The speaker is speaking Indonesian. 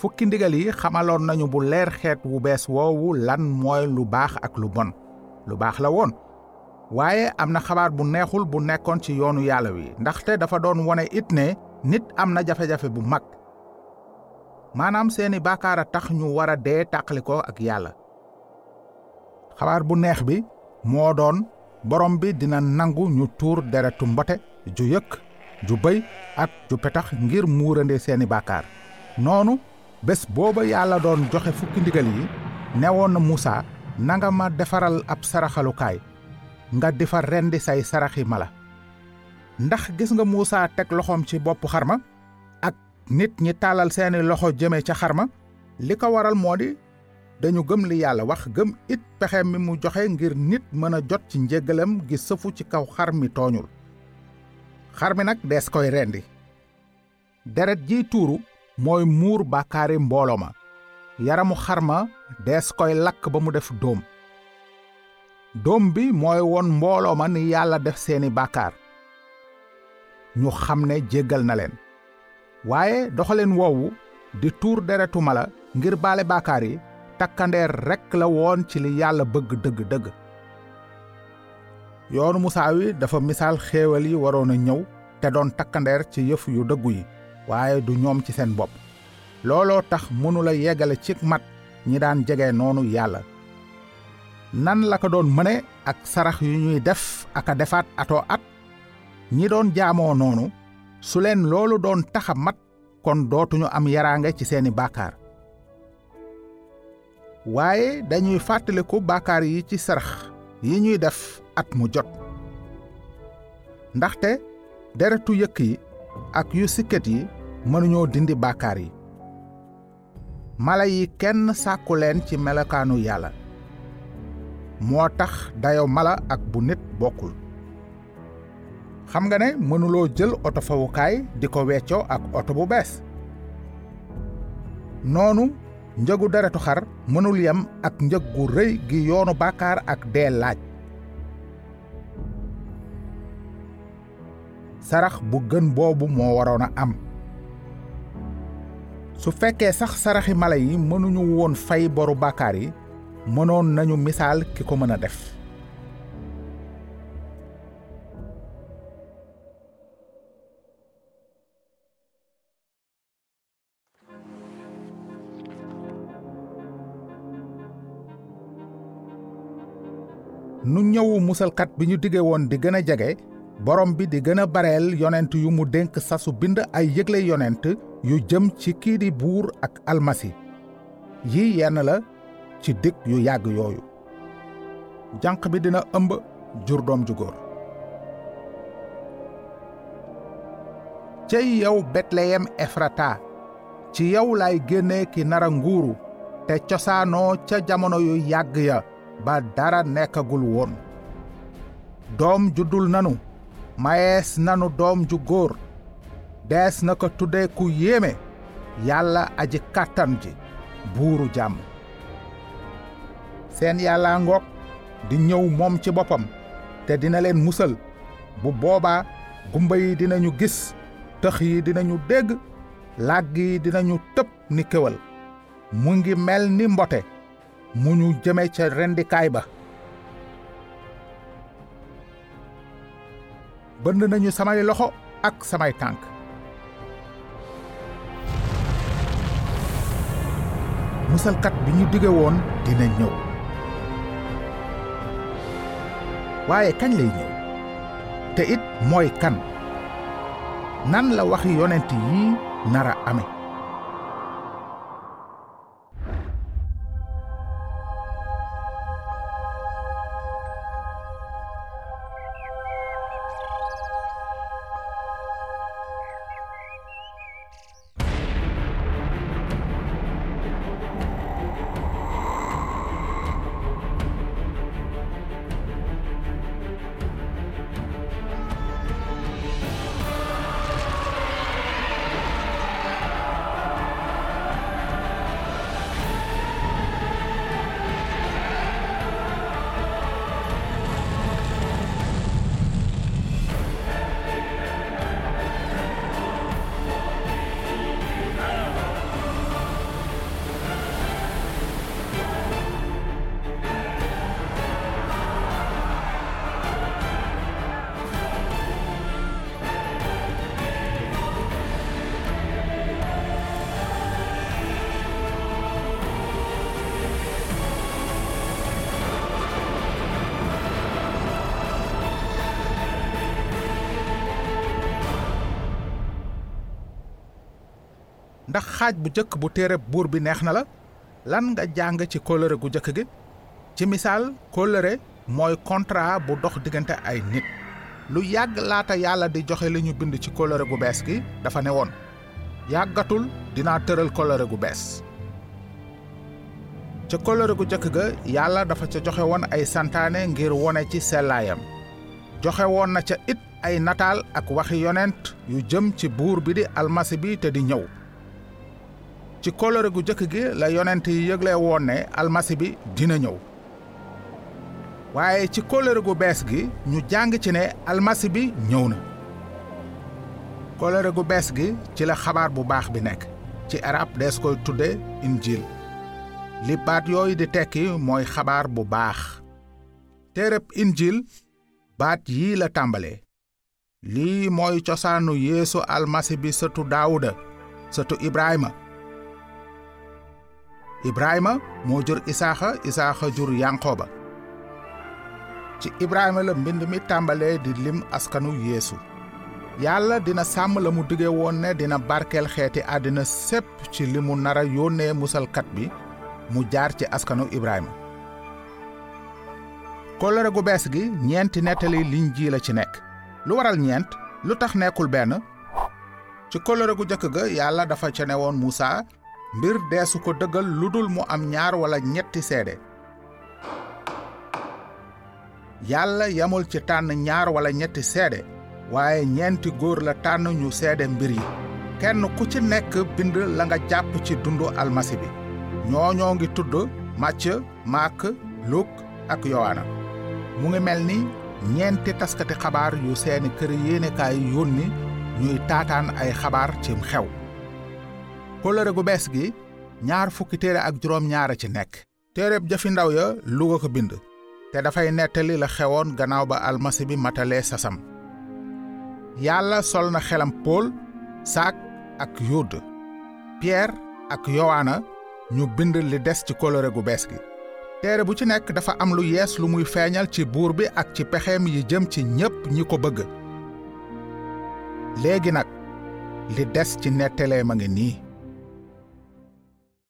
fukki ndigal yi xamaloon nañu bu leer xeet wu bees woowu lan mooy lu baax ak lu bon. Lu baax la woon. Waaye am na xabaar bu neexul bu nekkoon ci yoonu yàlla wi ndaxte dafa doon wone it ne nit am na jafe-jafe bu mag. Maanaam seeni baakaar a tax ñu war a dee tàqaliko ak yàlla. Xabaar bu neex bi moo doon borom bi dina nangu ñu tuur deretu mbote ju yëkk ju bëy ak ju petax ngir muurande seeni baakaar noonu bés booba yàlla doon joxe fukki ndigal yi newoon na nanga ma defaral ab saraxalukaay nga di fa rendi say saraxi mala. Ndax gis nga Musa teg loxoom ci bopp xarma? Ak nit ñi tàllal seeni loxo jëme ca xarma? Li ko waral moo di dañu gëm li yàlla wax gëm it pexe mi mu joxe ngir nit mën a jot ci njéggalam gi sëfu ci kaw xar mi tooñul. Xar mi nag dees koy rendi. Deret jiy tuuru mooy muur bàkkaari mbooloo ma. yaramu xar ma dees koy lakk ba mu def dóom dóom bi mooy won mbooloo ma ni yàlla def seeni bàkkaar. ñu xam ne jéggal na leen. waaye doxaleen woowu di tuur deretu mala ngir baale bàkkaar yi takkandeer rekk la woon ci li yàlla bëgg dëgg-dëgg. yoonu musaa wi dafa misaal xéewal yi waroon a ñëw te doon takkandeer ci yëf yu dëggu yi. Waaye du ñoom ci seen bopp. Looloo tax mënula yeggale ci mat ñi daan jege noonu yàlla. Nan la ko doon mëne ak sarax yu ñuy def aka defaat atoo at? Ñi doon jaamoo noonu su leen loolu doon taxa mat kon dootuñu am yaraange ci seeni baakaar waaye dañuy fàttaliku baakaar yi ci sarax yi ñuy def at mu jot. Ndaxte deretu yëkk ak yu sikket yi mënuñoo dindi baakaar yi. Mala yi kenn sàkku leen ci melokaanu yàlla. Moo dayo mala ak bu nit bokkul. Xam nga ne mënuloo jël oto di ko weccoo ak oto bu bees. Noonu njëgu deretu xar mënul yem ak njëg gu rëy gi yoonu bàkkaar ak dee laaj. Sarax bu gën boobu moo waroon am su fekkee sax saraxi mala yi mënuñu woon fay boru bàkkaar yi mënoon nañu misaal ki ko mën a def. Nu ñëwu musalkat bi ñu dige woon di gën a jege borom bi di gën a bareel yonent yu mu dénk sasu bind ay yëgle yonent yu jëm ci di buur ak almasi. Yi yenn la ci yu yàgg yooyu. Janq bi dina ëmb jur doom ju góor. Cey yow betleyem efrata ci yow lay génne ki nara nguuru te cosaanoo ca jamono yu yàgg ya ba dara nekkagul woon. Doom juddul nanu mayees nanu doom ju góor dees na ko tudde ku yéeme yàlla aji kàttan ji buuru jàmm seen yàlla ngoog di ñëw moom ci boppam. Te dina leen musal. Bu boobaa gumba yi dinañu gis. Tëx yi dinañu dégg. Làgg yi dinañu tëb ni kéwal mu ngi mel ni mbote. Mu ñu jëme ca rendikaay ba bënd nañu samay loxo ak samay tànk. Musalkat bi ñu dige woon dina ñëw. Waaye kañ lay ñëw? Te it mooy kan? Nan la waxi yonent yi nara ame ndax xaaj bu jëkk bu téere buur bi neex na la? Lan nga jàng ci kóllëre gu jëkk gi? Ci misaal kóllëre mooy contrat bu dox diggante ay nit. Lu yàgg laata yàlla di joxe li ñu bind ci kóllëre gu bees gi dafa ne woon yàggatul dinaa tëral kóllëre gu bees. Ca kóllëre gu jëkk ga yàlla dafa ca joxe woon ay santaane ngir wone ci sellaayam. Joxe woon na ca it ay nataal ak waxi yonent yu jëm ci buur bi di almasi bi te di ñëw ci kóllëre gu jëkk gi la yonent yi yëgle woon ne almasi bi dina ñëw. Waaye ci kóllëre gu bees gi ñu jàng ci ne almasi bi ñëw na. Kóllëre gu bees gi ci la xabaar bu baax bi nekk. Ci arab dees koy tudde injil. Li baat yooyu di tekki mooy xabaar bu baax. Téereb injil baat yii la tàmbalee. Lii mooy cosaanu yeesu almasi bi sëtu daawuda sëtu ibrahima. Ibrahima moo jur isaaxa isaaxa jur yanqooba ci ibrahima la mbind mi tàmbalee di lim askanu yeesu. Yàlla dina sàmm la mu dige woon ne dina barkeel xeeti àddina sépp ci li mu nara yónnee musalkat bi mu jaar ci askanu ibrahima. Kóllëre gu bees gi ñeenti nettali liñ ji la ci nekk. Lu waral ñeent? Lu tax nekkul benn? Ci kóllëre gu jëkk ga yàlla dafa ca ne woon muusa mbir deesu ko dëggal lu dul mu am ñaar yàlla yamul ci tànn ñaar wala ñetti seede waaye ñeenti góor la tànn ñu seede mbir yi. Kenn ku ci nekk bind la nga jàpp ci dundu almasi bi. Ñooñoo ngi tudd màcc maak luk ak yowaana. Mu ngi mel ni ñeenti taskati xabaar yu seeni kër yéenekaay yónni ñuy taataan ay xabaar cim xew. Kóllëre gu bees gi ñaar fukki téere ak juróom ñaara ci nekk. Téereb jëfi ndaw ya luga ko bind te dafay nettali la xewoon gannaaw ba almasi bi matalee sasam. Yàlla sol na xelam pool saak ak yudd pierre ak yowaana ñu bind li des ci kóllëre gu bees gi. Téere bu ci nekk dafa am lu yees lu muy feeñal ci buur bi ak ci pexeem yi jëm ci ñépp ñi ko bëgg. Léegi nag li des ci nettalee ma nii